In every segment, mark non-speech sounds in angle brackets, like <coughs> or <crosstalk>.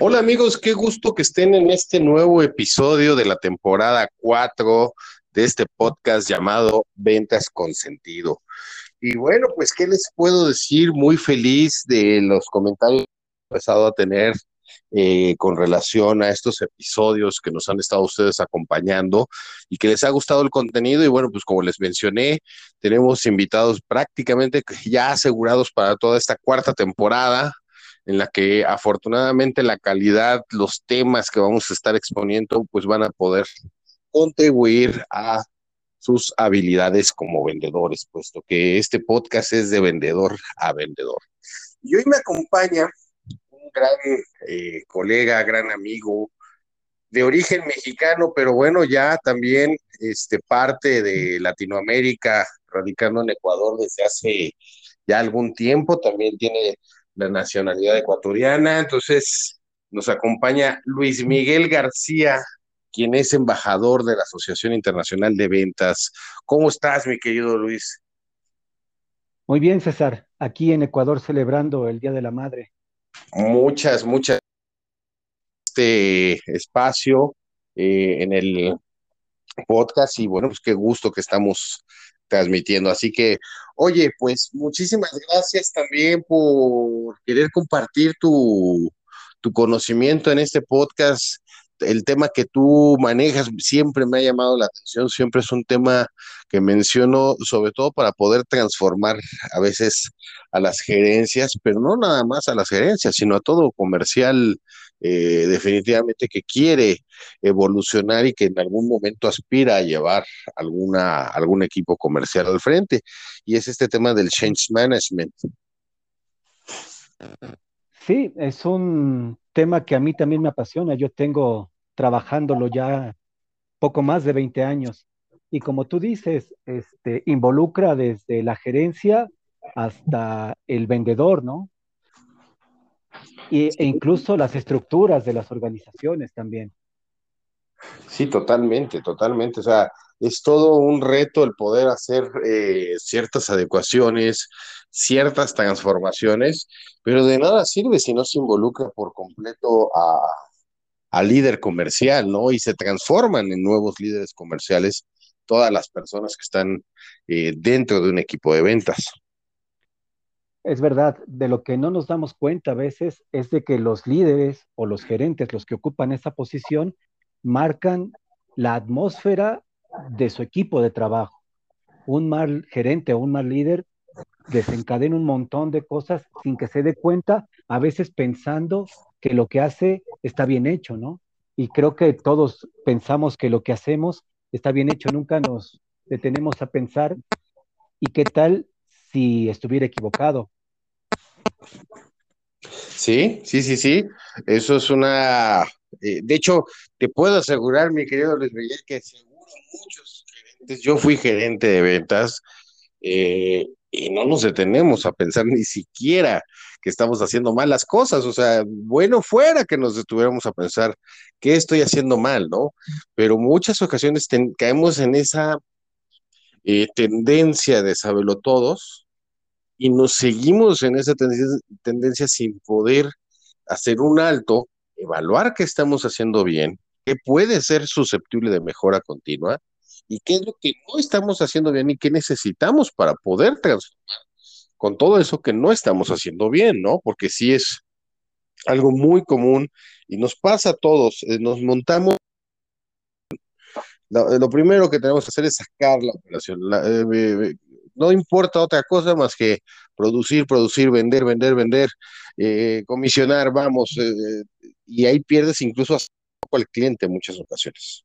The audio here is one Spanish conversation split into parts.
Hola amigos, qué gusto que estén en este nuevo episodio de la temporada 4 de este podcast llamado Ventas con Sentido. Y bueno, pues, ¿qué les puedo decir? Muy feliz de los comentarios que he empezado a tener eh, con relación a estos episodios que nos han estado ustedes acompañando y que les ha gustado el contenido. Y bueno, pues como les mencioné, tenemos invitados prácticamente ya asegurados para toda esta cuarta temporada en la que afortunadamente la calidad, los temas que vamos a estar exponiendo, pues van a poder contribuir a sus habilidades como vendedores, puesto que este podcast es de vendedor a vendedor. Y hoy me acompaña un gran eh, colega, gran amigo, de origen mexicano, pero bueno, ya también este, parte de Latinoamérica, radicando en Ecuador desde hace ya algún tiempo, también tiene la nacionalidad ecuatoriana. Entonces, nos acompaña Luis Miguel García, quien es embajador de la Asociación Internacional de Ventas. ¿Cómo estás, mi querido Luis? Muy bien, César. Aquí en Ecuador celebrando el Día de la Madre. Muchas, muchas. Este espacio eh, en el podcast y bueno, pues qué gusto que estamos transmitiendo. Así que, oye, pues muchísimas gracias también por querer compartir tu, tu conocimiento en este podcast. El tema que tú manejas siempre me ha llamado la atención, siempre es un tema que menciono, sobre todo para poder transformar a veces a las gerencias, pero no nada más a las gerencias, sino a todo comercial eh, definitivamente que quiere evolucionar y que en algún momento aspira a llevar alguna, algún equipo comercial al frente. Y es este tema del change management. Sí, es un tema que a mí también me apasiona. Yo tengo trabajándolo ya poco más de 20 años. Y como tú dices, este, involucra desde la gerencia hasta el vendedor, ¿no? E incluso las estructuras de las organizaciones también. Sí, totalmente, totalmente. O sea, es todo un reto el poder hacer eh, ciertas adecuaciones, ciertas transformaciones, pero de nada sirve si no se involucra por completo a, líder comercial, ¿no? Y se transforman en nuevos líderes comerciales todas las personas que están eh, dentro de un equipo de ventas. Es verdad, de lo que no nos damos cuenta a veces es de que los líderes o los gerentes, los que ocupan esa posición, marcan la atmósfera de su equipo de trabajo. Un mal gerente o un mal líder desencadena un montón de cosas sin que se dé cuenta, a veces pensando que lo que hace está bien hecho, ¿no? Y creo que todos pensamos que lo que hacemos está bien hecho, nunca nos detenemos a pensar, ¿y qué tal si estuviera equivocado? Sí, sí, sí, sí. Eso es una. Eh, de hecho, te puedo asegurar, mi querido Luis Miguel, que seguro muchos gerentes, yo fui gerente de ventas eh, y no nos detenemos a pensar ni siquiera que estamos haciendo mal las cosas. O sea, bueno fuera que nos detuviéramos a pensar qué estoy haciendo mal, ¿no? Pero muchas ocasiones caemos en esa eh, tendencia de saberlo todos y nos seguimos en esa tendencia, sin poder hacer un alto, evaluar qué estamos haciendo bien, qué puede ser susceptible de mejora continua y qué es lo que no estamos haciendo bien y qué necesitamos para poder transformar con todo eso que no estamos haciendo bien, ¿no? Porque sí es algo muy común y nos pasa a todos, eh, nos montamos lo, primero que tenemos que hacer es sacar la operación. Eh, no importa otra cosa más que producir, producir, vender, vender, vender, eh, comisionar, vamos, eh, y ahí pierdes incluso al cliente en muchas ocasiones.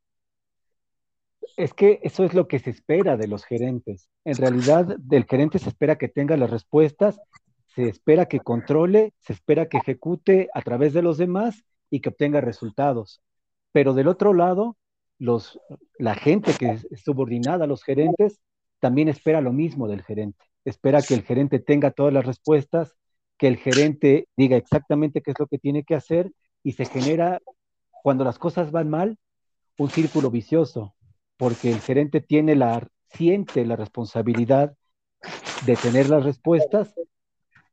Es que eso es lo que se espera de los gerentes. En realidad, del gerente se espera que tenga las respuestas, se espera que controle, se espera que ejecute a través de los demás y que obtenga resultados. Pero del otro lado, los, la gente que es subordinada a los gerentes también espera lo mismo del gerente. Espera que el gerente tenga todas las respuestas, que el gerente diga exactamente qué es lo que tiene que hacer y se genera, cuando las cosas van mal, un círculo vicioso, porque el gerente tiene la, siente la responsabilidad de tener las respuestas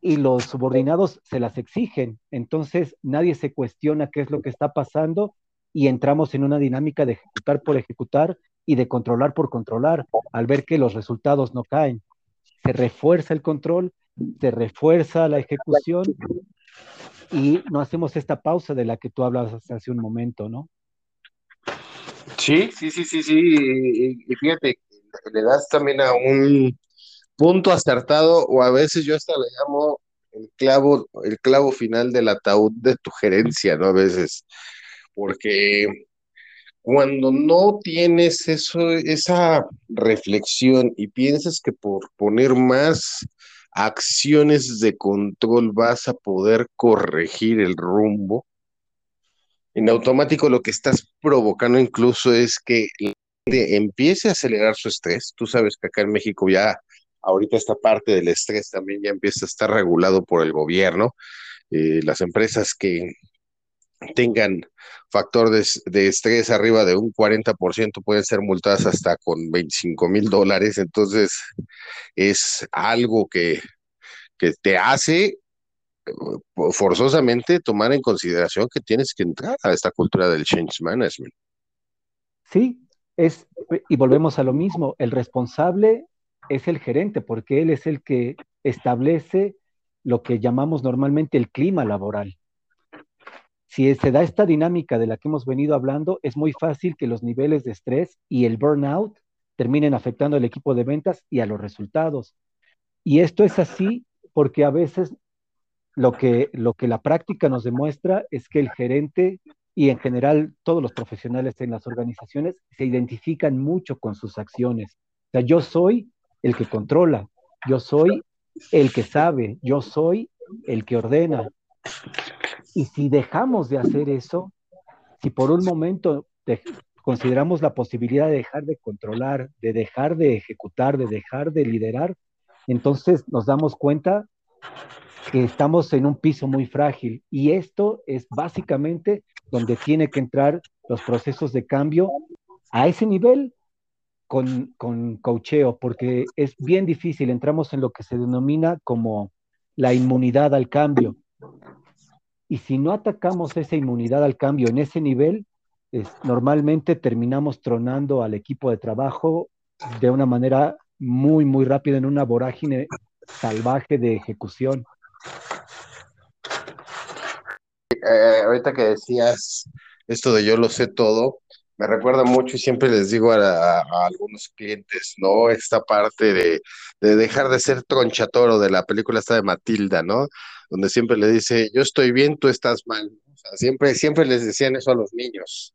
y los subordinados se las exigen. Entonces nadie se cuestiona qué es lo que está pasando y entramos en una dinámica de ejecutar por ejecutar y de controlar por controlar al ver que los resultados no caen. Se refuerza el control, se refuerza la ejecución y no hacemos esta pausa de la que tú hablabas hace un momento, ¿no? Sí, sí, sí, sí, sí. Y, fíjate, le das también a un punto acertado, o a veces yo hasta le llamo el clavo, el clavo final del ataúd de tu gerencia, ¿no? A veces, porque cuando no tienes eso, esa reflexión y piensas que por poner más acciones de control vas a poder corregir el rumbo, en automático lo que estás provocando incluso es que empiece a acelerar su estrés. Tú sabes que acá en México ya ahorita esta parte del estrés también ya empieza a estar regulado por el gobierno. Eh, las empresas que tengan factor de, estrés arriba de un 40% pueden ser multadas hasta con 25 mil dólares. Entonces es algo que, que te hace eh, forzosamente tomar en consideración que tienes que entrar a esta cultura del change management. Sí, es, y volvemos a lo mismo, el responsable es el gerente, porque él es el que establece lo que llamamos normalmente el clima laboral. Si se da esta dinámica de la que hemos venido hablando, es muy fácil que los niveles de estrés y el burnout terminen afectando al equipo de ventas y a los resultados. Y esto es así porque a veces lo que, lo que la práctica nos demuestra es que el gerente y en general todos los profesionales en las organizaciones se identifican mucho con sus acciones. O sea, yo soy el que controla, yo soy el que sabe, yo soy el que ordena. Y si dejamos de hacer eso, si por un momento consideramos la posibilidad de dejar de controlar, de dejar de ejecutar, de dejar de liderar, entonces nos damos cuenta que estamos en un piso muy frágil y esto es básicamente donde tiene que entrar los procesos de cambio a ese nivel con, con cocheo, porque es bien difícil, entramos en lo que se denomina como la inmunidad al cambio. Y si no atacamos esa inmunidad al cambio en ese nivel, es, normalmente terminamos tronando al equipo de trabajo de una manera muy, muy rápida en una vorágine salvaje de ejecución. Eh, ahorita que decías esto de yo lo sé todo, me recuerda mucho y siempre les digo a, algunos clientes, ¿no? Esta parte de, dejar de ser tronchatoro de la película esta de Matilda, ¿no? Donde siempre le dice, yo estoy bien, tú estás mal. Siempre, siempre les decían eso a los niños.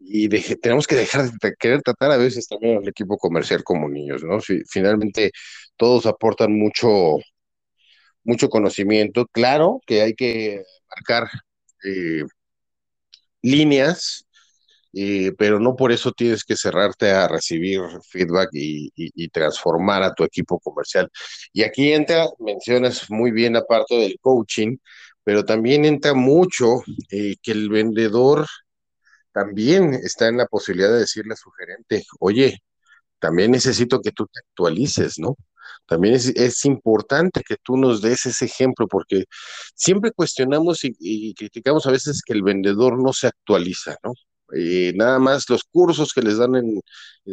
Y tenemos que dejar de querer tratar a veces también al equipo comercial como niños, ¿no? finalmente todos aportan mucho, mucho conocimiento. Claro que hay que marcar eh, líneas eh, pero no por eso tienes que cerrarte a recibir feedback y, transformar a tu equipo comercial. Y aquí entra, mencionas muy bien la parte del coaching, pero también entra mucho eh, que el vendedor también está en la posibilidad de decirle a su gerente, oye, también necesito que tú te actualices, ¿no? También es, es, importante que tú nos des ese ejemplo, porque siempre cuestionamos y, y, criticamos a veces que el vendedor no se actualiza, ¿no? Eh, nada más los cursos que les dan en,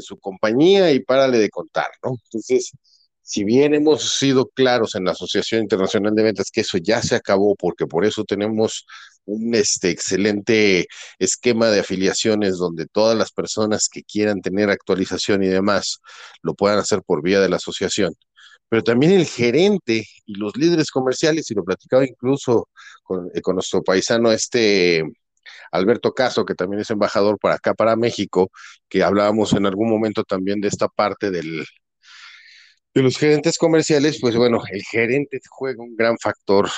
su compañía y párale de contar, ¿no? Entonces, si bien hemos sido claros en la Asociación Internacional de Ventas que eso ya se acabó, porque por eso tenemos un este, excelente esquema de afiliaciones donde todas las personas que quieran tener actualización y demás lo puedan hacer por vía de la asociación. Pero también el gerente y los líderes comerciales, y lo platicaba incluso con, eh, con nuestro paisano este Alberto Caso, que también es embajador para acá, para México, que hablábamos en algún momento también de esta parte del, de los gerentes comerciales, pues bueno, el gerente juega un gran factor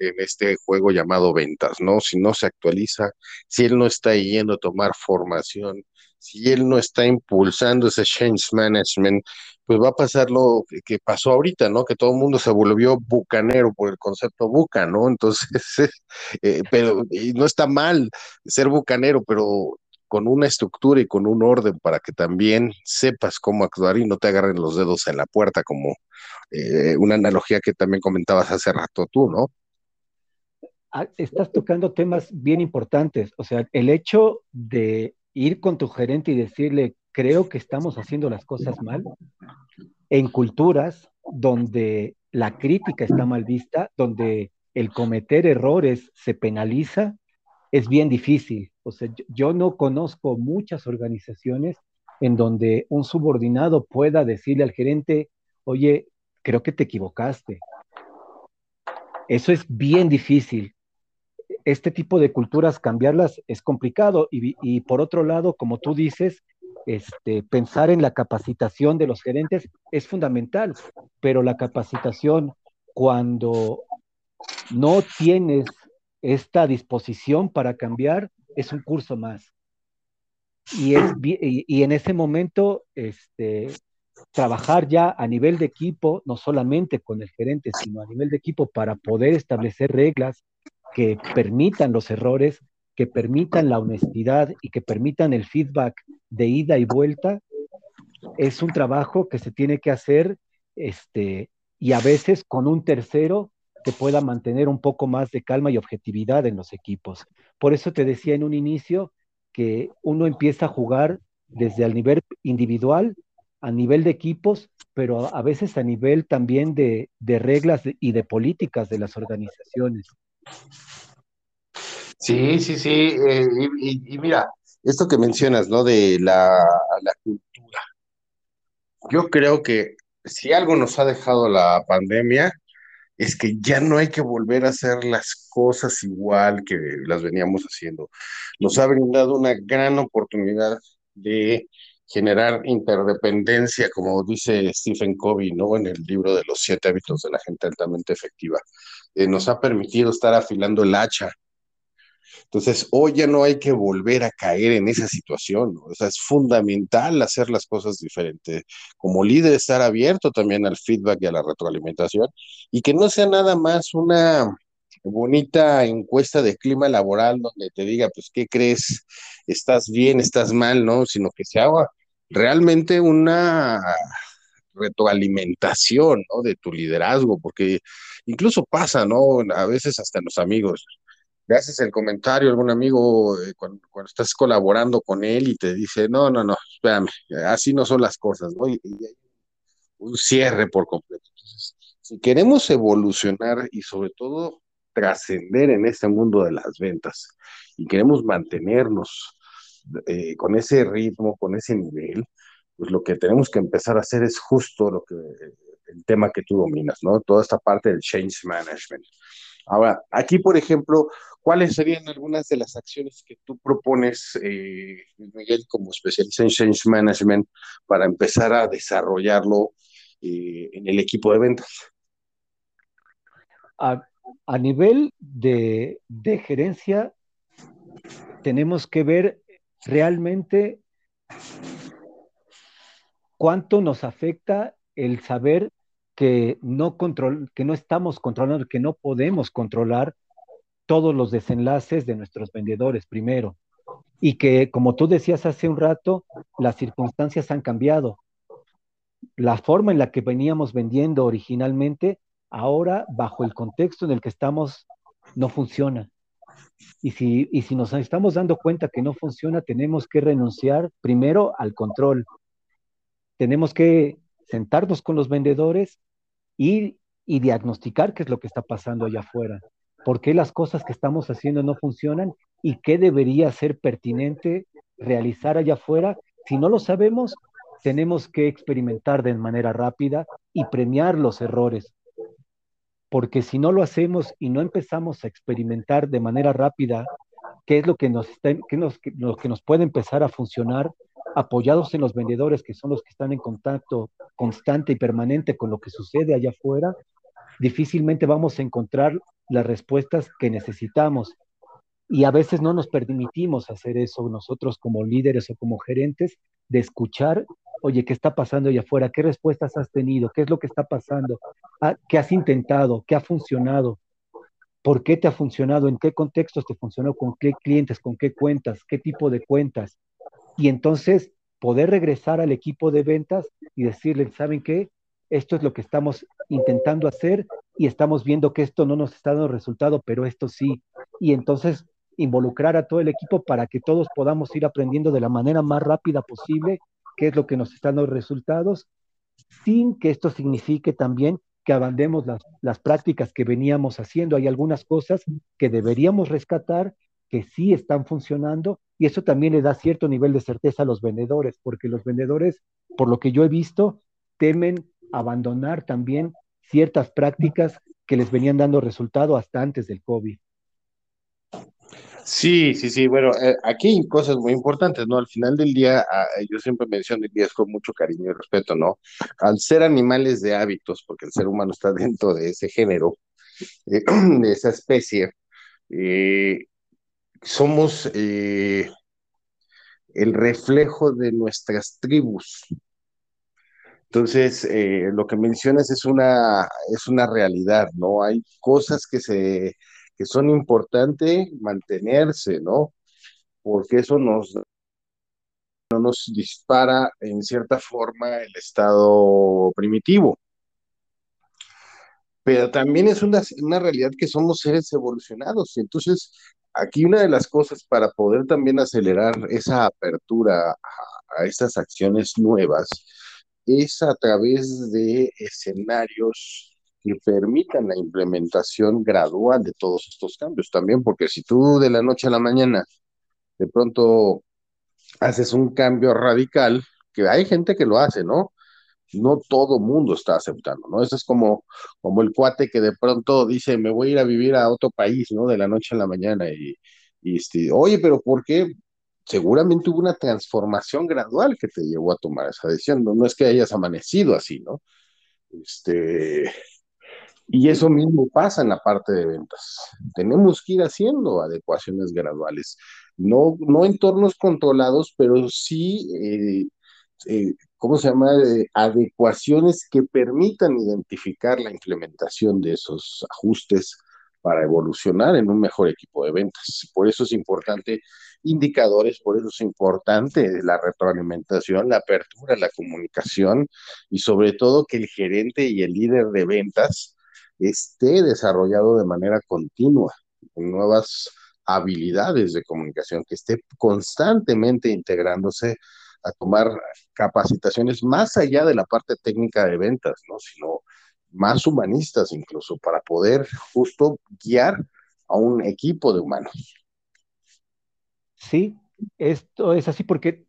en este juego llamado ventas, ¿no? Si no se actualiza, si él no está yendo a tomar formación, si él no está impulsando ese change management, pues va a pasar lo que pasó ahorita, ¿no? Que todo el mundo se volvió bucanero por el concepto buca, ¿no? Entonces, <laughs> eh, pero no está mal ser bucanero, pero con una estructura y con un orden para que también sepas cómo actuar y no te agarren los dedos en la puerta, como eh, una analogía que también comentabas hace rato tú, ¿no? Ah, estás tocando temas bien importantes. O sea, el hecho de ir con tu gerente y decirle, creo que estamos haciendo las cosas mal, en culturas donde la crítica está mal vista, donde el cometer errores se penaliza, es bien difícil. O sea, yo, no conozco muchas organizaciones en donde un subordinado pueda decirle al gerente, oye, creo que te equivocaste. Eso es bien difícil. Este tipo de culturas cambiarlas es complicado y, y por otro lado, como tú dices, este, pensar en la capacitación de los gerentes es fundamental, pero la capacitación cuando no tienes esta disposición para cambiar es un curso más. Y, en ese momento, este, trabajar ya a nivel de equipo, no solamente con el gerente, sino a nivel de equipo para poder establecer reglas que permitan los errores, que permitan la honestidad y que permitan el feedback de ida y vuelta, es un trabajo que se tiene que hacer este, y a veces con un tercero que pueda mantener un poco más de calma y objetividad en los equipos. Por eso te decía en un inicio que uno empieza a jugar desde el nivel individual, a nivel de equipos, pero a veces a nivel también de, reglas y de políticas de las organizaciones. Sí, sí, sí. Eh, y, mira, esto que mencionas, ¿no? De la, cultura. Yo creo que si algo nos ha dejado la pandemia, es que ya no hay que volver a hacer las cosas igual que las veníamos haciendo. Nos ha brindado una gran oportunidad de generar interdependencia, como dice Stephen Covey, ¿no? En el libro de los siete hábitos de la gente altamente efectiva. Eh, nos ha permitido estar afilando el hacha entonces, hoy ya no hay que volver a caer en esa situación, o sea, es fundamental hacer las cosas diferentes. Como líder, estar abierto también al feedback y a la retroalimentación y que no sea nada más una bonita encuesta de clima laboral donde te diga, pues, ¿qué crees? ¿Estás bien? ¿Estás mal? ¿No? Sino que se haga realmente una retroalimentación, ¿no? De tu liderazgo, porque incluso pasa, ¿no? A veces hasta los amigos, le haces el comentario a algún amigo eh, cuando, estás colaborando con él y te dice, no, no, no, espérame, así no son las cosas, ¿no? Y, hay un cierre por completo. Entonces, si queremos evolucionar y sobre todo trascender en este mundo de las ventas y queremos mantenernos eh, con ese ritmo, con ese nivel, pues lo que tenemos que empezar a hacer es justo lo que el tema que tú dominas, ¿no? Toda esta parte del change management. Ahora, aquí, por ejemplo, ¿cuáles serían algunas de las acciones que tú propones, eh, Miguel, como especialista en Change Management, para empezar a desarrollarlo eh, en el equipo de ventas? A, nivel de, de gerencia, tenemos que ver realmente cuánto nos afecta el saber que no, control, que no estamos controlando, que no podemos controlar todos los desenlaces de nuestros vendedores primero. Y que, como tú decías hace un rato, las circunstancias han cambiado. La forma en la que veníamos vendiendo originalmente, ahora, bajo el contexto en el que estamos, no funciona. Y si, y si nos estamos dando cuenta que no funciona, tenemos que renunciar primero al control. Tenemos que sentarnos con los vendedores y, diagnosticar qué es lo que está pasando allá afuera, por qué las cosas que estamos haciendo no funcionan y qué debería ser pertinente realizar allá afuera. Si no lo sabemos, tenemos que experimentar de manera rápida y premiar los errores. Porque si no lo hacemos y no empezamos a experimentar de manera rápida qué es lo que nos, nos, lo que nos puede empezar a funcionar, apoyados en los vendedores, que son los que están en contacto constante y permanente con lo que sucede allá afuera, difícilmente vamos a encontrar las respuestas que necesitamos. Y a veces no nos permitimos hacer eso nosotros como líderes o como gerentes, de escuchar, oye, ¿qué está pasando allá afuera? ¿Qué respuestas has tenido? ¿Qué es lo que está pasando? Ah, ¿Qué has intentado? ¿Qué ha funcionado? por qué te ha funcionado, en qué contextos te funcionó, con qué clientes, con qué cuentas, qué tipo de cuentas. Y entonces poder regresar al equipo de ventas y decirles, ¿saben qué? Esto es lo que estamos intentando hacer y estamos viendo que esto no nos está dando resultado, pero esto sí. Y entonces involucrar a todo el equipo para que todos podamos ir aprendiendo de la manera más rápida posible qué es lo que nos está dando resultados, sin que esto signifique también que abandemos las, las prácticas que veníamos haciendo. Hay algunas cosas que deberíamos rescatar que sí están funcionando y eso también le da cierto nivel de certeza a los vendedores, porque los vendedores, por lo que yo he visto, temen abandonar también ciertas prácticas que les venían dando resultado hasta antes del COVID. Sí, sí, sí. Bueno, eh, aquí hay cosas muy importantes, ¿no? Al final del día, ah, yo siempre menciono el día con mucho cariño y respeto, ¿no? Al ser animales de hábitos, porque el ser humano está <laughs> dentro de ese género, eh, <clears throat> de esa especie, eh, somos el reflejo de nuestras tribus. Entonces, lo que mencionas es una, es una realidad, ¿no? Hay cosas que se que son importantes mantenerse, ¿no? Porque eso nos, no nos dispara en cierta forma el estado primitivo. Pero también es una, una realidad que somos seres evolucionados. Entonces, aquí una de las cosas para poder también acelerar esa apertura a, a estas acciones nuevas es a través de escenarios que permitan la implementación gradual de todos estos cambios también, porque si tú de la noche a la mañana de pronto haces un cambio radical, que hay gente que lo hace, ¿no? No todo mundo está aceptando, ¿no? Eso es como, como el cuate que de pronto dice, me voy a ir a vivir a otro país, ¿no? De la noche a la mañana y, este, oye, pero ¿por qué? Seguramente hubo una transformación gradual que te llevó a tomar esa decisión, no, no es que hayas amanecido así, ¿no? Este, y eso mismo pasa en la parte de ventas. Tenemos que ir haciendo adecuaciones graduales, no, no entornos controlados, pero sí, eh, eh, ¿cómo se llama? Adecuaciones que permitan identificar la implementación de esos ajustes para evolucionar en un mejor equipo de ventas. Por eso es importante indicadores, por eso es importante la retroalimentación, la apertura, la comunicación y sobre todo que el gerente y el líder de ventas esté desarrollado de manera continua, en nuevas habilidades de comunicación, que esté constantemente integrándose a tomar capacitaciones más allá de la parte técnica de ventas, ¿no? sino más humanistas incluso, para poder justo guiar a un equipo de humanos. Sí, esto es así porque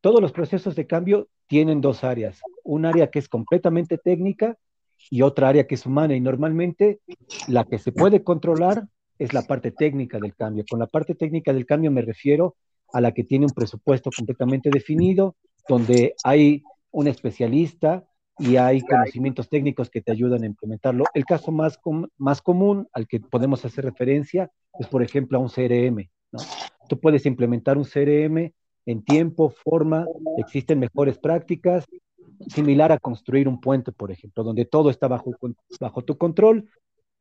todos los procesos de cambio tienen dos áreas. Un área que es completamente técnica y otra área que es humana. Y normalmente la que se puede controlar es la parte técnica del cambio. Con la parte técnica del cambio me refiero a la que tiene un presupuesto completamente definido, donde hay un especialista y hay conocimientos técnicos que te ayudan a implementarlo. El caso más, más común al que podemos hacer referencia es, por ejemplo, a un CRM. ¿no? Tú puedes implementar un CRM en tiempo, forma, existen mejores prácticas similar a construir un puente, por ejemplo, donde todo está bajo, bajo tu control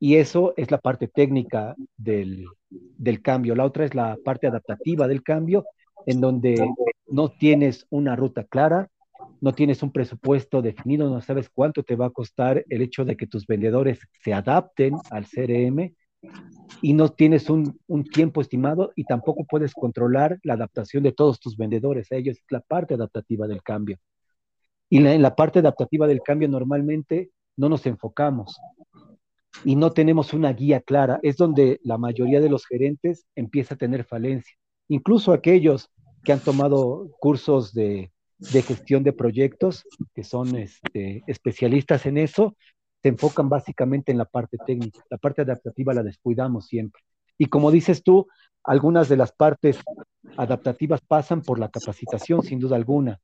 y eso es la parte técnica del, del cambio. La otra es la parte adaptativa del cambio, en donde no tienes una ruta clara, no tienes un presupuesto definido, no sabes cuánto te va a costar el hecho de que tus vendedores se adapten al CRM y no tienes un, un, tiempo estimado y tampoco puedes controlar la adaptación de todos tus vendedores. Ellos es la parte adaptativa del cambio. Y en la parte adaptativa del cambio normalmente no nos enfocamos y no tenemos una guía clara. Es donde la mayoría de los gerentes empieza a tener falencia. Incluso aquellos que han tomado cursos de, de gestión de proyectos, que son este, especialistas en eso, se enfocan básicamente en la parte técnica. La parte adaptativa la descuidamos siempre. Y como dices tú, algunas de las partes adaptativas pasan por la capacitación, sin duda alguna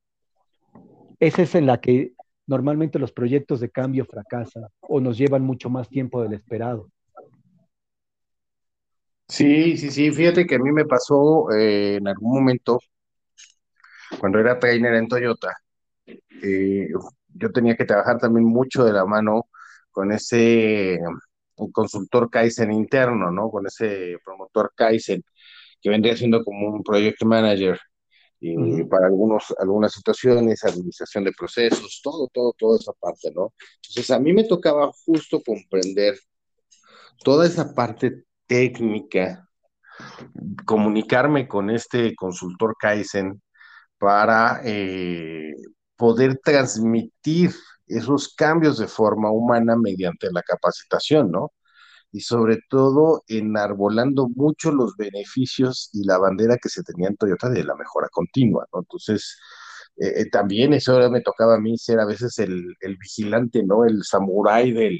esa es en la que normalmente los proyectos de cambio fracasan o nos llevan mucho más tiempo del esperado. Sí, sí, sí, fíjate que a mí me pasó eh, en algún momento, cuando era trainer en Toyota, eh, yo tenía que trabajar también mucho de la mano con ese consultor Kaizen interno, ¿no? Con ese promotor Kaizen, que vendría siendo como un project manager y para algunos, algunas situaciones, administración de procesos, todo, todo, toda esa parte, ¿no? Entonces a mí me tocaba justo comprender toda esa parte técnica, comunicarme con este consultor Kaizen para eh, poder transmitir esos cambios de forma humana mediante la capacitación, ¿no? Y sobre todo enarbolando mucho los beneficios y la bandera que se tenía en Toyota de la mejora continua, ¿no? Entonces, eh, eh, también eso me tocaba a mí ser a veces el, vigilante, ¿no? El samurái del,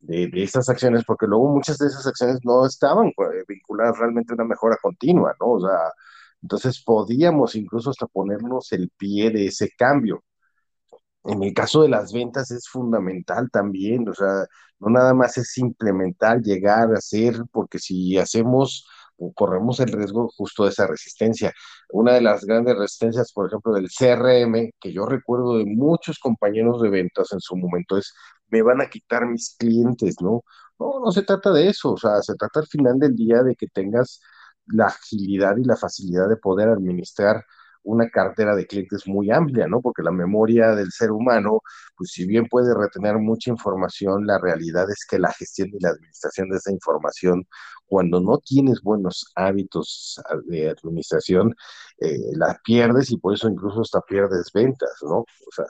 de, de, esas acciones, porque luego muchas de esas acciones no estaban eh, vinculadas realmente a una mejora continua, ¿no? O sea, entonces podíamos incluso hasta ponernos el pie de ese cambio. En el caso de las ventas es fundamental también, o sea, no nada más es implementar, llegar a hacer, porque si hacemos, corremos el riesgo justo de esa resistencia. Una de las grandes resistencias, por ejemplo, del CRM, que yo recuerdo de muchos compañeros de ventas en su momento, es, me van a quitar mis clientes, ¿no? No, no se trata de eso, o sea, se trata al final del día de que tengas la agilidad y la facilidad de poder administrar una cartera de clientes muy amplia, ¿no? Porque la memoria del ser humano, pues si bien puede retener mucha información, la realidad es que la gestión y la administración de esa información, cuando no tienes buenos hábitos de administración, eh, la pierdes y por eso incluso hasta pierdes ventas, ¿no? O sea,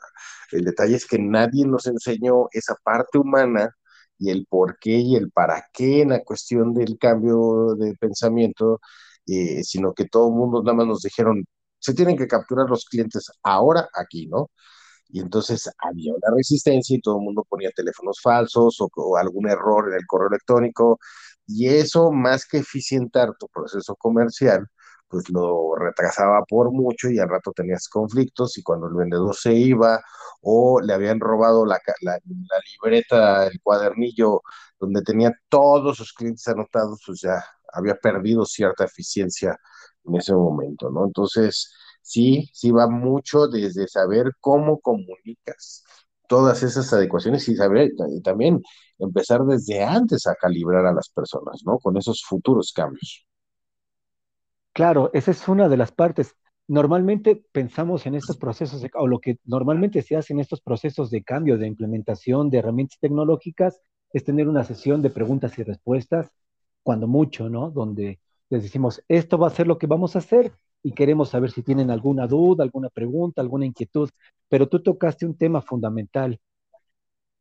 el detalle es que nadie nos enseñó esa parte humana y el por qué y el para qué en la cuestión del cambio de pensamiento, eh, sino que todo el mundo nada más nos dijeron, se tienen que capturar los clientes ahora aquí, ¿no? Y entonces había una resistencia y todo el mundo ponía teléfonos falsos o, algún error en el correo electrónico. Y eso, más que eficientar tu proceso comercial, pues lo retrasaba por mucho y al rato tenías conflictos y cuando el vendedor se iba o le habían robado la, la, la libreta, el cuadernillo donde tenía todos sus clientes anotados, pues ya había perdido cierta eficiencia en ese momento, ¿no? Entonces, sí, sí va mucho desde saber cómo comunicas todas esas adecuaciones y saber y también empezar desde antes a calibrar a las personas, ¿no? Con esos futuros cambios. Claro, esa es una de las partes. Normalmente pensamos en estos procesos, o lo que normalmente se hace en estos procesos de cambio, de implementación de herramientas tecnológicas, es tener una sesión de preguntas y respuestas, cuando mucho, ¿no? Donde les decimos, esto va a ser lo que vamos a hacer y queremos saber si tienen alguna duda, alguna pregunta, alguna inquietud, pero tú tocaste un tema fundamental.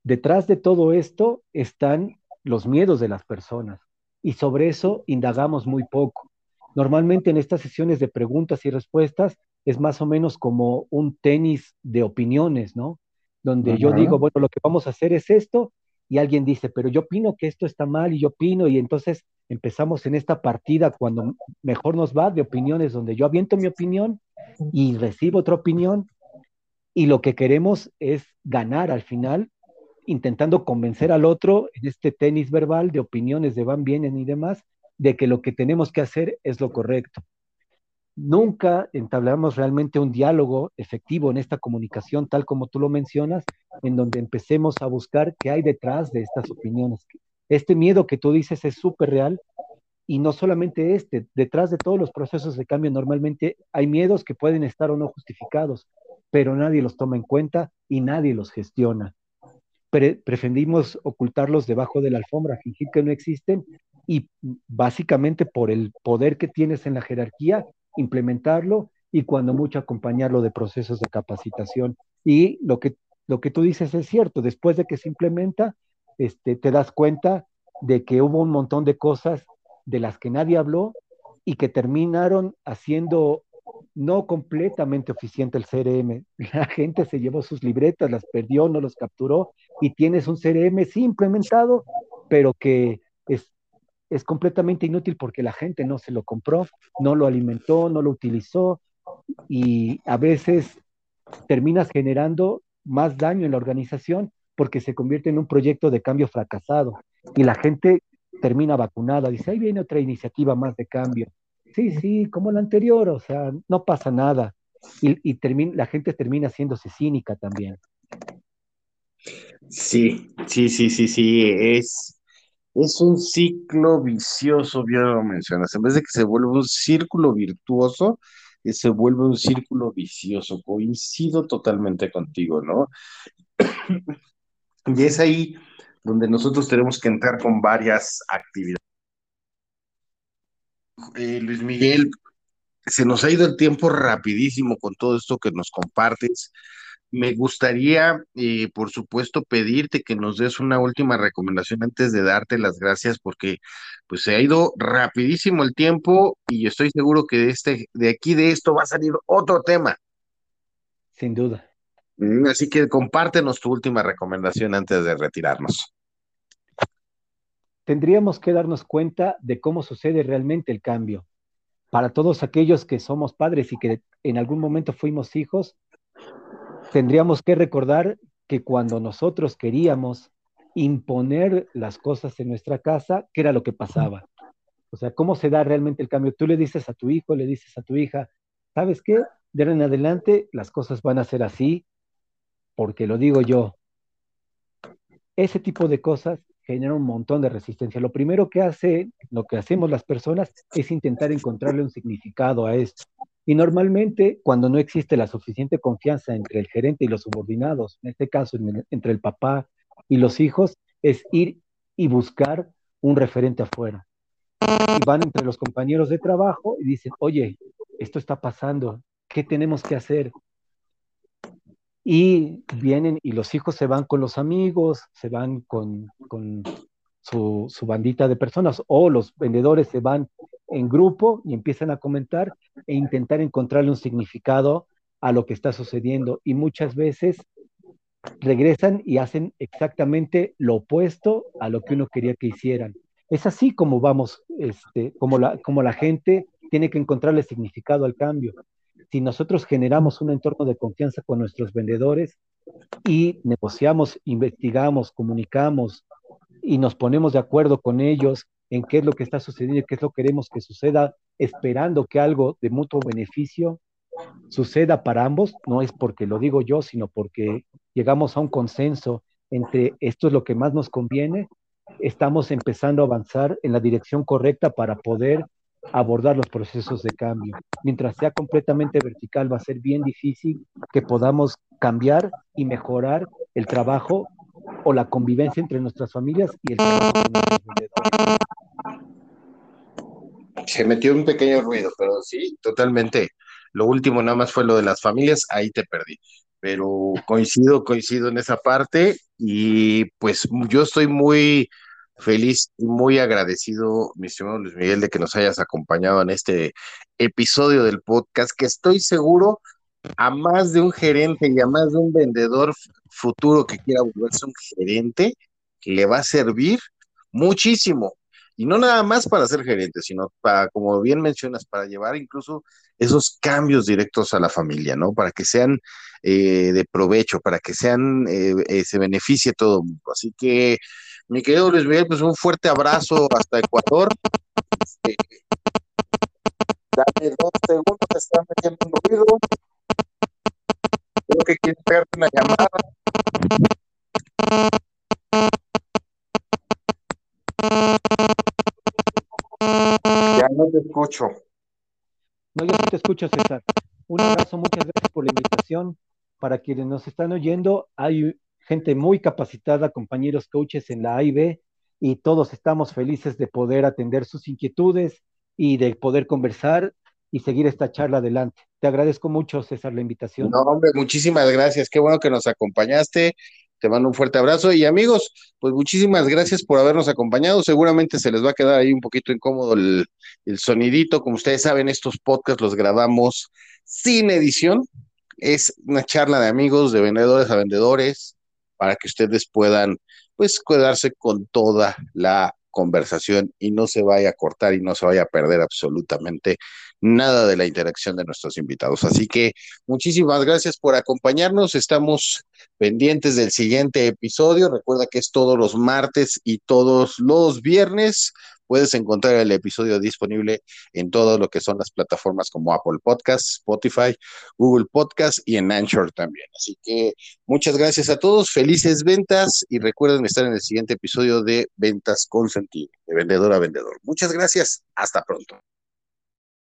Detrás de todo esto están los miedos de las personas y sobre eso indagamos muy poco. Normalmente en estas sesiones de preguntas y respuestas es más o menos como un tenis de opiniones, ¿no? Donde uh -huh. yo digo, bueno, lo que vamos a hacer es esto y alguien dice, pero yo opino que esto está mal y yo opino y entonces empezamos en esta partida cuando mejor nos va de opiniones, donde yo aviento mi opinión y recibo otra opinión y lo que queremos es ganar al final, intentando convencer al otro en este tenis verbal de opiniones de van, vienen y demás, de que lo que tenemos que hacer es lo correcto. Nunca entablamos realmente un diálogo efectivo en esta comunicación, tal como tú lo mencionas, en donde empecemos a buscar qué hay detrás de estas opiniones, este miedo que tú dices es súper real y no solamente este, detrás de todos los procesos de cambio normalmente hay miedos que pueden estar o no justificados, pero nadie los toma en cuenta y nadie los gestiona. Pre preferimos ocultarlos debajo de la alfombra, fingir que no existen y básicamente por el poder que tienes en la jerarquía, implementarlo y cuando mucho acompañarlo de procesos de capacitación. Y lo que, lo que tú dices es cierto, después de que se implementa, este, te das cuenta de que hubo un montón de cosas de las que nadie habló y que terminaron haciendo no completamente eficiente el CRM. <laughs> La gente se llevó sus libretas, las perdió, no los capturó y tienes un CRM sí implementado, pero que es, completamente inútil porque la gente no se lo compró, no lo alimentó, no lo utilizó y a veces terminas generando más daño en la organización porque se convierte en un proyecto de cambio fracasado y la gente termina vacunada, dice, ahí viene otra iniciativa más de cambio. Sí, sí, como la anterior, o sea, no pasa nada. Y, y termina, la gente termina haciéndose cínica también. Sí, sí, sí, sí, sí, es, es un ciclo vicioso, bien lo mencionas. En vez de que se vuelva un círculo virtuoso, se vuelve un círculo vicioso. Coincido totalmente contigo, ¿no? <coughs> y es ahí donde nosotros tenemos que entrar con varias actividades. Eh, Luis Miguel, se nos ha ido el tiempo rapidísimo con todo esto que nos compartes. Me gustaría, eh, por supuesto, pedirte que nos des una última recomendación antes de darte las gracias, porque pues se ha ido rapidísimo el tiempo y estoy seguro que de este, de aquí de esto va a salir otro tema. Sin duda. Mm, así que compártenos tu última recomendación antes de retirarnos. Tendríamos que darnos cuenta de cómo sucede realmente el cambio. Para todos aquellos que somos padres y que en algún momento fuimos hijos, tendríamos que recordar que cuando nosotros queríamos imponer las cosas en nuestra casa, ¿qué era lo que pasaba? O sea, ¿cómo se da realmente el cambio? Tú le dices a tu hijo, le dices a tu hija, ¿sabes qué? De ahora en adelante las cosas van a ser así, porque lo digo yo. Ese tipo de cosas genera un montón de resistencia. Lo primero que hace, lo que hacemos las personas es intentar encontrarle un significado a esto. Y normalmente, cuando no existe la suficiente confianza entre el gerente y los subordinados, en este caso entre el papá y los hijos, es ir y buscar un referente afuera. Y van entre los compañeros de trabajo y dicen, oye, esto está pasando, ¿qué tenemos que hacer? Y vienen y los hijos se van con los amigos, se van con, con su, su bandita de personas, o los vendedores se van en grupo y empiezan a comentar e intentar encontrarle un significado a lo que está sucediendo. Y muchas veces regresan y hacen exactamente lo opuesto a lo que uno quería que hicieran. Es así como vamos, este, como, la, como la gente tiene que encontrarle significado al cambio. Si nosotros generamos un entorno de confianza con nuestros vendedores y negociamos, investigamos, comunicamos y nos ponemos de acuerdo con ellos en qué es lo que está sucediendo y qué es lo que queremos que suceda, esperando que algo de mutuo beneficio suceda para ambos, no es porque lo digo yo, sino porque llegamos a un consenso entre esto es lo que más nos conviene, estamos empezando a avanzar en la dirección correcta para poder abordar los procesos de cambio. Mientras sea completamente vertical, va a ser bien difícil que podamos cambiar y mejorar el trabajo o la convivencia entre nuestras familias y el. Se metió un pequeño ruido, pero sí, totalmente. Lo último nada más fue lo de las familias, ahí te perdí. Pero coincido, coincido en esa parte y pues yo estoy muy feliz y muy agradecido, mi estimado Luis Miguel, de que nos hayas acompañado en este episodio del podcast, que estoy seguro a más de un gerente y a más de un vendedor futuro que quiera volverse un gerente, le va a servir muchísimo. Y no nada más para ser gerente, sino para, como bien mencionas, para llevar incluso esos cambios directos a la familia, ¿no? Para que sean eh, de provecho, para que sean, eh, eh, se beneficie todo el mundo. Así que, mi querido Luis Miguel, pues un fuerte abrazo hasta Ecuador. Este, dame dos segundos, te están metiendo un ruido. Creo que quieres pegarte una llamada. Ya no te escucho. No, yo sí te escucho, César. Un abrazo, muchas gracias por la invitación. Para quienes nos están oyendo, hay gente muy capacitada, compañeros coaches en la AIB, y todos estamos felices de poder atender sus inquietudes y de poder conversar y seguir esta charla adelante. Te agradezco mucho, César, la invitación. No, hombre, muchísimas gracias. Qué bueno que nos acompañaste. Te mando un fuerte abrazo y amigos, pues muchísimas gracias por habernos acompañado. Seguramente se les va a quedar ahí un poquito incómodo el, el sonidito. Como ustedes saben, estos podcasts los grabamos sin edición. Es una charla de amigos, de vendedores a vendedores, para que ustedes puedan, pues, quedarse con toda la conversación y no se vaya a cortar y no se vaya a perder absolutamente nada de la interacción de nuestros invitados. Así que muchísimas gracias por acompañarnos. Estamos pendientes del siguiente episodio. Recuerda que es todos los martes y todos los viernes. Puedes encontrar el episodio disponible en todo lo que son las plataformas como Apple Podcasts, Spotify, Google Podcasts y en Anchor también. Así que muchas gracias a todos, felices ventas y recuerden estar en el siguiente episodio de Ventas con Sentido, de vendedor a vendedor. Muchas gracias, hasta pronto.